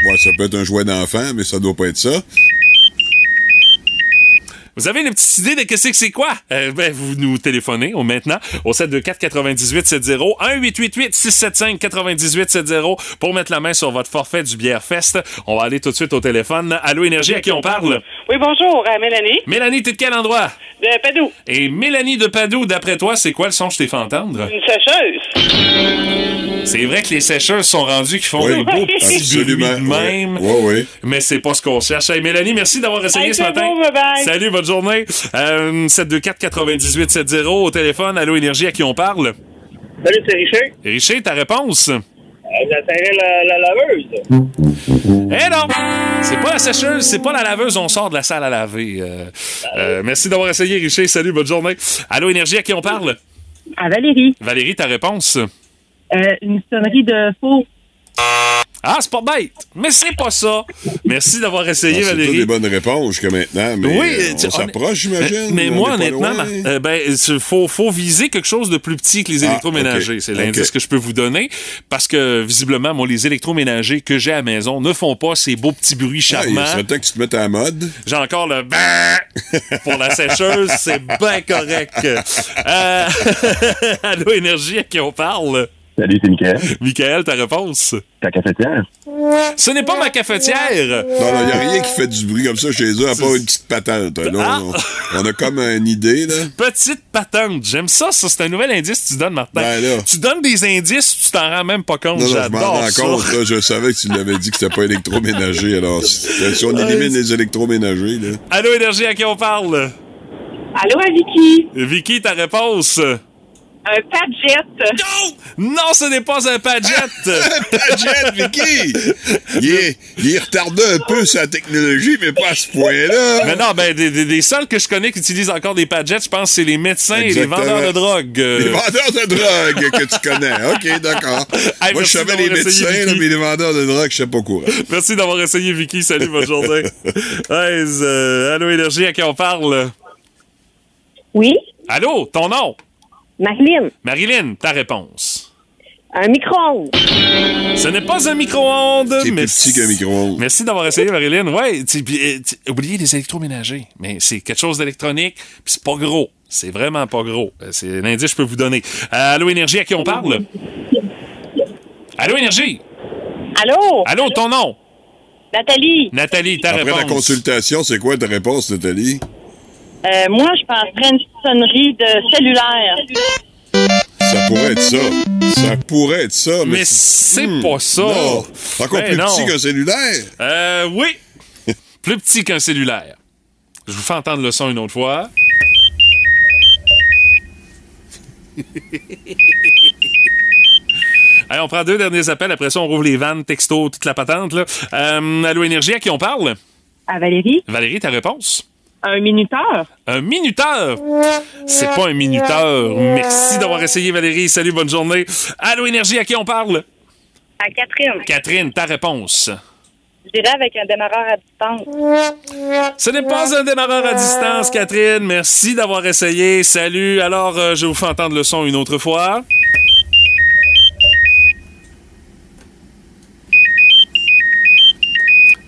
Ouais, ça peut être un jouet d'enfant, mais ça doit pas être ça. Vous avez une petite idée de qu'est-ce que c'est quoi? Euh, ben, vous nous téléphonez au maintenant au 724 9870 1 675 9870 pour mettre la main sur votre forfait du Bière Fest. On va aller tout de suite au téléphone. Allô Énergie, à qui on parle? Oui, bonjour, euh, Mélanie, Mélanie, t'es de quel endroit? de Padoue. Et Mélanie de Padoue, d'après toi, c'est quoi le son que je t'ai fait entendre? Une sécheuse. C'est vrai que les sécheuses sont rendus qui font Oui, des beaux petits absolument. bruits de même. Oui, oui. Mais c'est pas ce qu'on cherche. Hey, Mélanie, merci d'avoir essayé Hey, ce matin. Salut, bonne journée. Euh, 724-9870 au téléphone. Allô, Énergie, à qui on parle? Salut, c'est Richer. Richer, ta réponse? J'essaierai la, la laveuse. Eh non! C'est pas la sécheuse, c'est pas la laveuse, on sort de la salle à laver. Euh, euh, merci d'avoir essayé, Richer. Salut, bonne journée. Allô, Énergie, à qui on parle? À Valérie. Valérie, ta réponse? Euh, une sonnerie de faux. Ah, c'est pas bête, mais c'est pas ça. Merci d'avoir essayé, Ah, c'est Valérie. des bonnes réponses jusqu'à maintenant, mais oui, euh, on s'approche, j'imagine. Mais moi, honnêtement. Mar- euh, ben, il faut, faut viser quelque chose de plus petit que les Ah, électroménagers. C'est l'indice que je peux vous donner. Parce que, visiblement, moi, les électroménagers que j'ai à la maison ne font pas ces beaux petits bruits Ah, il charmants. temps que tu te mettes à la mode. J'ai encore le bah pour la sécheuse, c'est bien correct. Euh, Allô, Énergie, à qui on parle? Salut, c'est Michael. Michael, ta réponse? Ta cafetière. Ce n'est pas ma cafetière. Non, non, il n'y a rien qui fait du bruit comme ça chez eux, à part une petite patente. Là, Ah. on, on a comme une idée, là. Petite patente. J'aime ça. Ça, c'est un nouvel indice que tu donnes, Martin. Ben là. Tu donnes des indices, tu t'en rends même pas compte. Non, non, je m'en J'adore rends compte. Là, je savais que tu l'avais dit que c'était pas électroménager. Alors, si si on élimine les électroménagers, là. Allô, Énergie, à qui on parle? Allô, à Vicky. Vicky, ta réponse? Un Padjet. Non! Non, ce n'est pas un Padjet! Padjet, Vicky! Il est, il est retardé un peu sa technologie, mais pas à ce point-là. Mais non, ben, des, des- des seuls que je connais qui utilisent encore des Padgets, je pense que c'est les médecins et les vendeurs de drogue. Euh, Les vendeurs de drogue que tu connais. OK, d'accord. Hey, Moi, je savais les médecins, là, mais les vendeurs de drogue, je sais pas courant. Merci d'avoir essayé, Vicky. Salut, bonne journée. Hey, euh, allô, Énergie, à qui on parle? Oui, Allô, ton nom? Marilyn. Marilyn, ta réponse. Un micro-ondes. Ce n'est pas un micro-ondes, C'est mais plus petit qu'un micro-ondes. Merci d'avoir essayé, Marilyn. Ouais, euh, oubliez les électroménagers, mais c'est quelque chose d'électronique, puis c'est pas gros. C'est vraiment pas gros. Euh, C'est un indice que je peux vous donner. Euh, allô, Énergie, à qui on parle? Allô, Énergie? Allô? Allô, ton nom? Nathalie. Nathalie, ta Après réponse. la consultation, c'est quoi ta réponse, Nathalie? Euh, moi, je penserais une sonnerie de cellulaire. Ça pourrait être ça. Ça pourrait être ça, mais... Mais c'est Hmm, pas ça. Non. Encore Ben plus non. petit qu'un cellulaire. Euh, oui. Plus petit qu'un cellulaire. Je vous fais entendre le son une autre fois. Allez, on prend deux derniers appels. Après ça, on rouvre les vannes, texto, toute la patente. Là. Euh, allô, Énergie, à qui on parle? À Valérie. Valérie, ta réponse? Un minuteur? Un minuteur? C'est pas un minuteur. Merci d'avoir essayé, Valérie. Salut, bonne journée. Allô, Énergie, à qui on parle? À Catherine. Catherine, ta réponse. Je dirais avec un démarreur à distance. Ce n'est pas un démarreur à distance, Catherine. Merci d'avoir essayé. Salut. Alors, euh, je vous fais entendre le son une autre fois.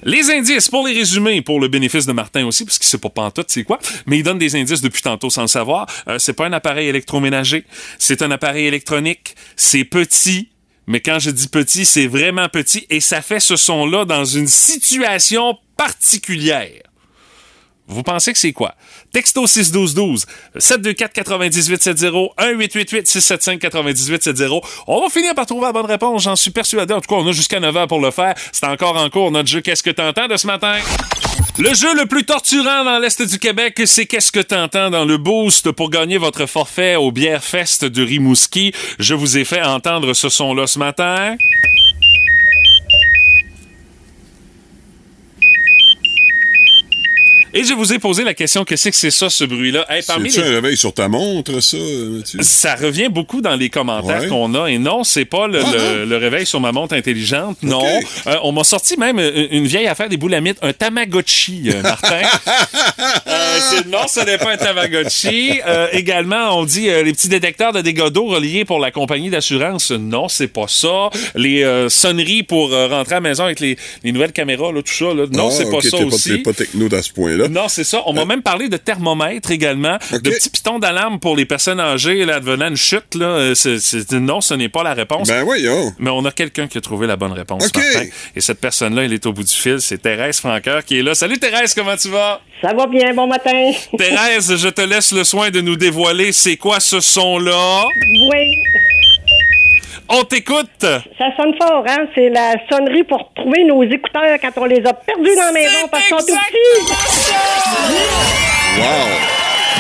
Les indices, pour les résumer, pour le bénéfice de Martin aussi, parce qu'il sait pas pantoute c'est quoi, mais il donne des indices depuis tantôt sans le savoir. Euh, c'est pas un appareil électroménager, c'est un appareil électronique, c'est petit, mais quand je dis petit, c'est vraiment petit, et ça fait ce son-là dans une situation particulière. Vous pensez que c'est quoi? Texto 61212 724 9870 1888 675 9870. On va finir par trouver la bonne réponse, j'en suis persuadé. En tout cas, on a jusqu'à 9h pour le faire. C'est encore en cours notre jeu Qu'est-ce que t'entends de ce matin? Le jeu le plus torturant dans l'Est du Québec, c'est Qu'est-ce que t'entends dans le boost pour gagner votre forfait au Bière Fest de Rimouski. Je vous ai fait entendre ce son-là ce matin. Et je vous ai posé la question, qu'est-ce que c'est ça, ce bruit-là? Hey, C'est-tu les- un réveil sur ta montre, ça, Mathieu? Ça revient beaucoup dans les commentaires Ouais. qu'on a. Et non, c'est pas le, Ah, le- le réveil sur ma montre intelligente. Non. Euh, on m'a sorti même euh, une vieille affaire des boulamites, un Tamagotchi, euh, Martin. Euh, non, ce n'est pas un Tamagotchi. Également, on dit les petits détecteurs de dégâts d'eau reliés pour la compagnie d'assurance. Non, c'est pas ça. Les sonneries pour rentrer à la maison avec les, les nouvelles caméras, là, tout ça. Là. Non, Ah, c'est pas ça aussi. Pas, pas techno dans ce point-là. Non, c'est ça. On m'a même parlé de thermomètre également, de petits pitons d'alarme pour les personnes âgées, là, advenant une chute. Là. Euh, non, ce n'est pas la réponse. Ben voyons. Mais on a quelqu'un qui a trouvé la bonne réponse. Et cette personne-là, elle est au bout du fil. C'est Thérèse Franqueur qui est là. Salut Thérèse, comment tu vas? Ça va bien, bon matin. Thérèse, je te laisse le soin de nous dévoiler c'est quoi ce son-là? Oui. On t'écoute. Ça sonne fort, hein? C'est la sonnerie pour trouver nos écouteurs quand on les a perdus dans la maison parce qu'ils sont tout petits.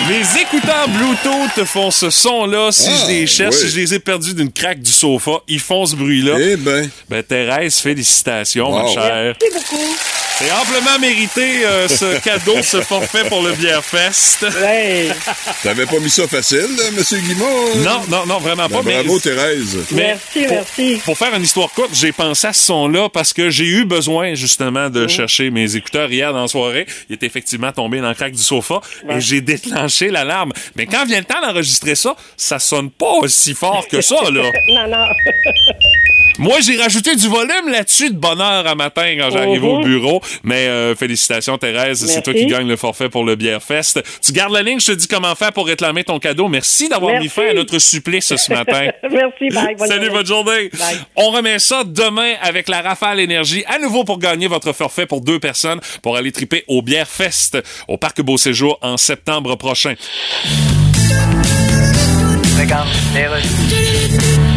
Les écouteurs Bluetooth font ce son-là. Si Ah, je les cherche, oui. si je les ai perdus d'une craque du sofa, ils font ce bruit-là. Eh ben. Ben, Thérèse, félicitations, ma Wow. chère. Merci beaucoup. C'est amplement mérité, euh, ce cadeau, ce forfait pour le Bière Fest. T'avais pas mis ça facile, là, M. Guimard? Non, non, non, vraiment Ben, pas. mais- bravo, Thérèse. Mais Merci, pour, merci. Pour faire une histoire courte, j'ai pensé à ce son-là parce que j'ai eu besoin justement de chercher mes écouteurs hier dans la soirée. Il est effectivement tombé dans le crack du sofa et j'ai déclenché l'alarme. Mais quand vient le temps d'enregistrer ça, ça sonne pas aussi fort que ça, là. non, non. Moi, j'ai rajouté du volume là-dessus de bonne heure à matin quand j'arrive au Mhm. bureau. Mais euh, félicitations, Thérèse. C'est toi qui gagne le forfait pour le Bière Fest. Tu gardes la ligne, je te dis comment faire pour réclamer ton cadeau. Merci d'avoir mis fin à notre supplice ce matin. Merci, bye. Bonne Salut, journée. bonne journée. Bye. On remet ça demain avec la Rafale Énergie, à nouveau pour gagner votre forfait pour deux personnes pour aller triper au Bière Fest au Parc Beau Séjour en septembre prochain. Regarde, les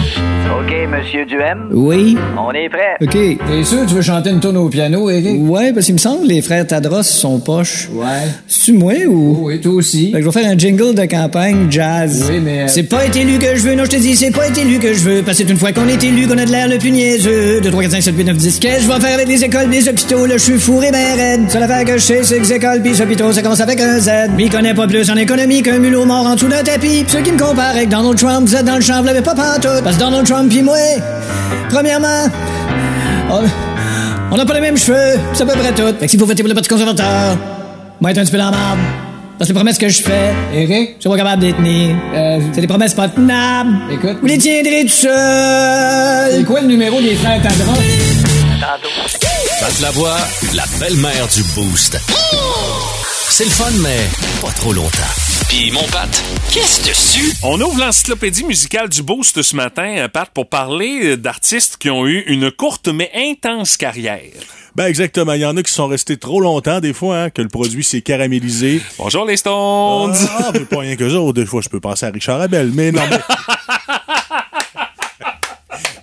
OK, Monsieur Duhem? Oui. On est prêt. OK. T'es sûr que tu veux chanter une tourne au piano, Eric? Ouais, parce qu'il me semble que les frères Tadros sont poches. Ouais. C'est-tu moi ou? Oui, toi aussi. Fait que je vais faire un jingle de campagne jazz. Oui, mais. C'est pas être élu que je veux, non, je te dis, c'est pas être élu que je veux. Parce que c'est une fois qu'on est élu qu'on a de l'air le plus niaiseux. 2, 3, 4, 5, 7, 8, 9, 10. Qu'est-ce que je vais faire avec les écoles, les hôpitaux? Là, je suis fourré ben raide. Seule affaire que je sais, c'est que les écoles pis les hôpitaux, ça commence avec un Z. M'y connais pas plus en économie qu'un mulot mort en dessous d'un tapis. Pis ceux qui me comparent avec Donald Trump, vous êtes dans le champ, vous l'avez pas pantoute. Parce que Donald Trump pis moi, premièrement, on- n'a pas les mêmes cheveux, c'est à peu près tout. Fait que si vous votez pour le Parti conservateur, moi être un petit peu dans la marde. Parce que les promesses que je fais, Eric, je suis pas capable de les tenir. c'est des promesses pas tenables. Écoute. Vous les tiendrez tout seul. C'est quoi le numéro des frères Tadros? Pat la voix, la belle-mère du Boost. C'est le fun, mais pas trop longtemps. Puis mon Pat, qu'est-ce dessus? On ouvre l'encyclopédie musicale du Boost ce matin, euh, Pat, pour parler euh, d'artistes qui ont eu une courte mais intense carrière. Ben exactement. Il y en a qui sont restés trop longtemps, des fois, hein, que le produit s'est caramélisé. Bonjour les Stones! Ah, mais pas rien que ça. Des fois, je peux penser à Richard Abel, mais non. Mais,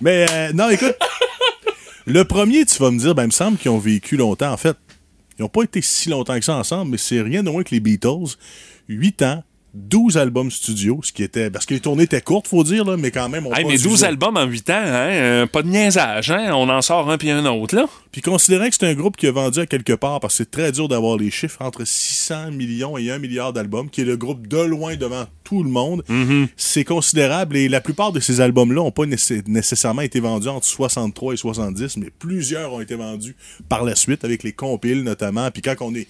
mais euh, non, écoute. Le premier, tu vas me dire, ben, il me semble qu'ils ont vécu longtemps. En fait, ils n'ont pas été si longtemps que ça ensemble, mais c'est rien de moins que les Beatles. Huit ans, 12 albums studio, ce qui était. Parce que les tournées étaient courtes, faut dire, là, mais quand même. On Hey, mais 12 usé. albums en 8 ans, hein, euh, pas de niaisage, hein? On en sort un puis un autre, là. Puis considérant que c'est un groupe qui a vendu à quelque part, parce que c'est très dur d'avoir les chiffres, entre 600 millions et 1 milliard d'albums, qui est le groupe de loin devant tout le monde, Mm-hmm. c'est considérable. Et la plupart de ces albums-là n'ont pas nécess- nécessairement été vendus entre 63 et 70, mais plusieurs ont été vendus par la suite, avec les compiles notamment. Puis quand on est...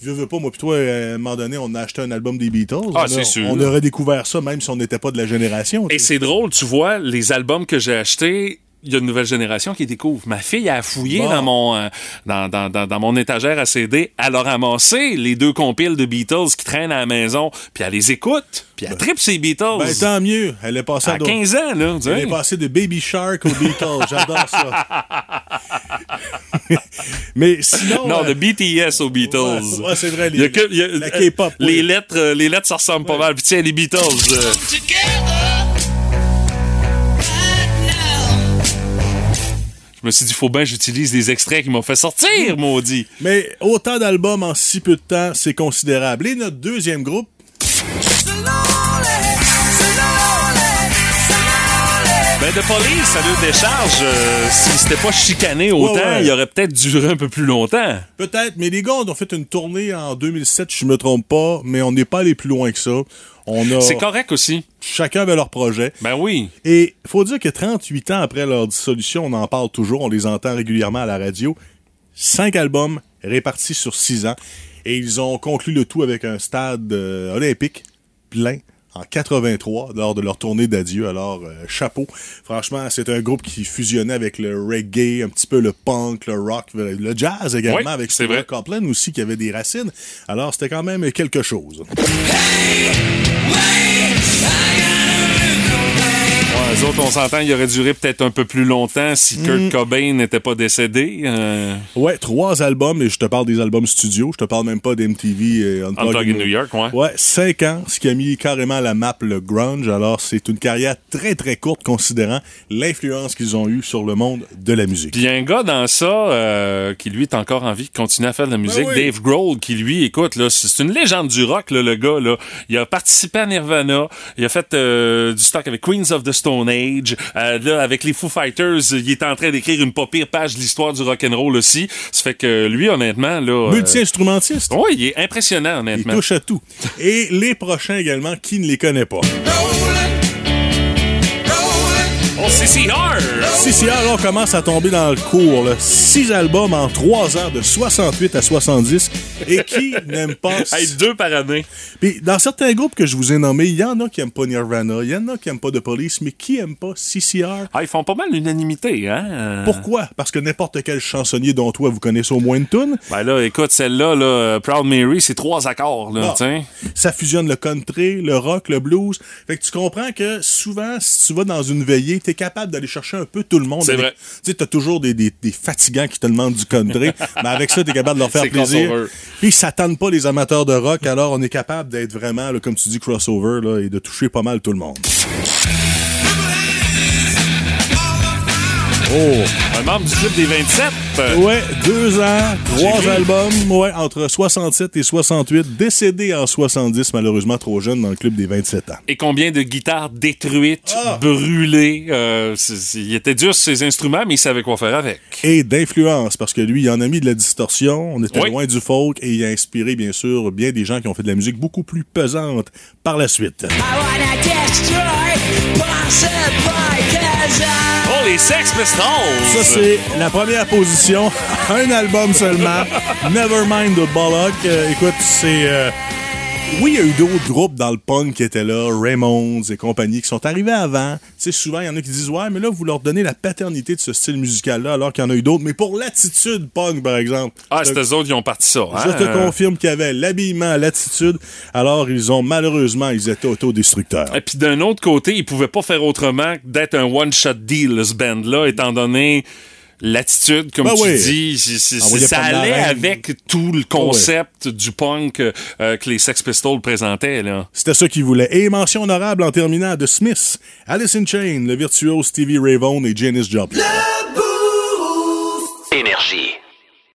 Je veux pas, moi, puis toi, euh, à un moment donné, on a acheté un album des Beatles. Ah, c'est sûr. on aurait découvert ça même si on n'était pas de la génération. Et c'est drôle, tu vois, les albums que j'ai achetés, il y a une nouvelle génération qui découvre. Ma fille a fouillé Bon. dans mon euh, dans, dans, dans, dans mon étagère à CD. Elle a ramassé les deux compiles de Beatles qui traînent à la maison, puis elle les écoute, puis elle tripe ses Beatles. Ben, tant mieux. Elle est passée à, à d'autres- 15 ans, là. sais. Elle est passée de Baby Shark aux Beatles. J'adore ça. Mais sinon. non, euh, de BTS aux Beatles. Ouais, ouais, c'est vrai, les- Il y a que- il y a- la K-pop, Les oui. lettres, euh, les lettres, ça ressemble pas mal. Puis tiens, les Beatles. Je me suis dit, faut bien que j'utilise des extraits qui m'ont fait sortir, maudit. Mais autant d'albums en si peu de temps, c'est considérable. Et notre deuxième groupe, Ben, de police, à lieu décharge, euh, si c'était pas chicané autant, Ouais, ouais. il aurait peut-être duré un peu plus longtemps. peut-être, mais les gars ont fait une tournée en 2007, si je me trompe pas, mais on n'est pas allé plus loin que ça. On a, C'est correct aussi. chacun avait leur projet. Ben oui. Et faut dire que 38 ans après leur dissolution, on en parle toujours, on les entend régulièrement à la radio. Cinq albums répartis sur six ans. Et ils ont conclu le tout avec un stade euh, olympique plein en 83 lors de leur tournée d'adieu. Alors, euh, chapeau. Franchement, c'est un groupe qui fusionnait avec le reggae, un petit peu le punk, le rock, le jazz également, Oui, avec vrai. Copeland aussi qui avait des racines. Alors, c'était quand même quelque chose. Ouais, eux autres, on s'entend, il aurait duré peut-être un peu plus longtemps si Kurt Mm. Cobain n'était pas décédé. euh, Ouais, trois albums, et je te parle des albums studio, je te parle même pas d'MTV et Unplugged Unplugged in New York, ouais. Ouais, cinq ans, ce qui a mis carrément la map le grunge. Alors, c'est une carrière très, très courte considérant l'influence qu'ils ont eue sur le monde de la musique. Puis il y a un gars dans ça euh, qui, lui, est encore en vie, qui continue à faire de la musique. Ben oui. Dave Grohl, qui, lui, écoute, là, c'est c'est une légende du rock, là, le gars. Là. Il a participé à Nirvana. Il a fait euh, du stock avec Queens of the Stone Age. Euh, là, avec les Foo Fighters, il est en train d'écrire une pas pire page de l'histoire du rock'n'roll aussi. Ça fait que lui, honnêtement, là... euh, Multi-instrumentiste. Oui, il est impressionnant, Il honnêtement. touche à tout. Et les prochains également, qui ne les connaît pas? Oh, CCR! CCR, on commence à tomber dans le cours. là. Six albums en trois ans, de 68 à 70. Et qui n'aime pas... Hey, deux par année. Puis dans certains groupes que je vous ai nommés, il y en a qui aiment pas Nirvana, il y en a qui aiment pas The Police, mais qui aiment pas CCR? Ah, ils font pas mal l'unanimité, hein? Euh, Pourquoi? Parce que n'importe quel chansonnier dont toi vous connaissez au moins une tune, Ben là, écoute, celle-là, là, Proud Mary, c'est trois accords, là, ça fusionne le country, le rock, le blues. Fait que tu comprends que souvent, si tu vas dans une veillée, capable d'aller chercher un peu tout le monde. C'est vrai. Tu sais, t'as toujours des, des, des fatigants qui te demandent du country, mais avec ça, t'es capable de leur faire plaisir. crossover. Puis ça tente pas les amateurs de rock, alors on est capable d'être vraiment, là, comme tu dis, crossover, là, et de toucher pas mal tout le monde. Oh! Un membre du club des 27. Ouais, deux ans, trois albums, ouais, entre 67 et 68, décédé en 70, malheureusement trop jeune dans le club des 27 ans. Et combien de guitares détruites, Ah! brûlées. euh, il était dur sur ses instruments, mais il savait quoi faire avec. Et d'influence, parce que lui, il en a mis de la distorsion, on était Oui. loin du folk, et il a inspiré, bien sûr, bien des gens qui ont fait de la musique beaucoup plus pesante par la suite. Oh, Ça, c'est la première position. Un album seulement. Nevermind de Bollock. Euh, écoute, c'est... euh, Oui, il y a eu d'autres groupes dans le punk qui étaient là, Ramones et compagnie, qui sont arrivés avant. Tu sais, souvent, il y en a qui disent, ouais, mais là, vous leur donnez la paternité de ce style musical-là, alors qu'il y en a eu d'autres. Mais pour l'attitude punk, par exemple. Ah, te- eux autres qui ont parti ça. je hein? te confirme qu'il y avait l'habillement, l'attitude. Alors, ils ont, malheureusement, ils étaient autodestructeurs. Et puis d'un autre côté, ils pouvaient pas faire autrement que d'être un one-shot deal, ce band-là, étant donné l'attitude, comme Ben tu oui. dis. ça allait avec tout le concept du punk euh, euh, que les Sex Pistols présentaient. Là. C'était ça qu'ils voulaient. Et mention honorable en terminant de Smith, Alice in Chain, le virtuose Stevie Ray Vaughan et Janis Joplin. Énergie.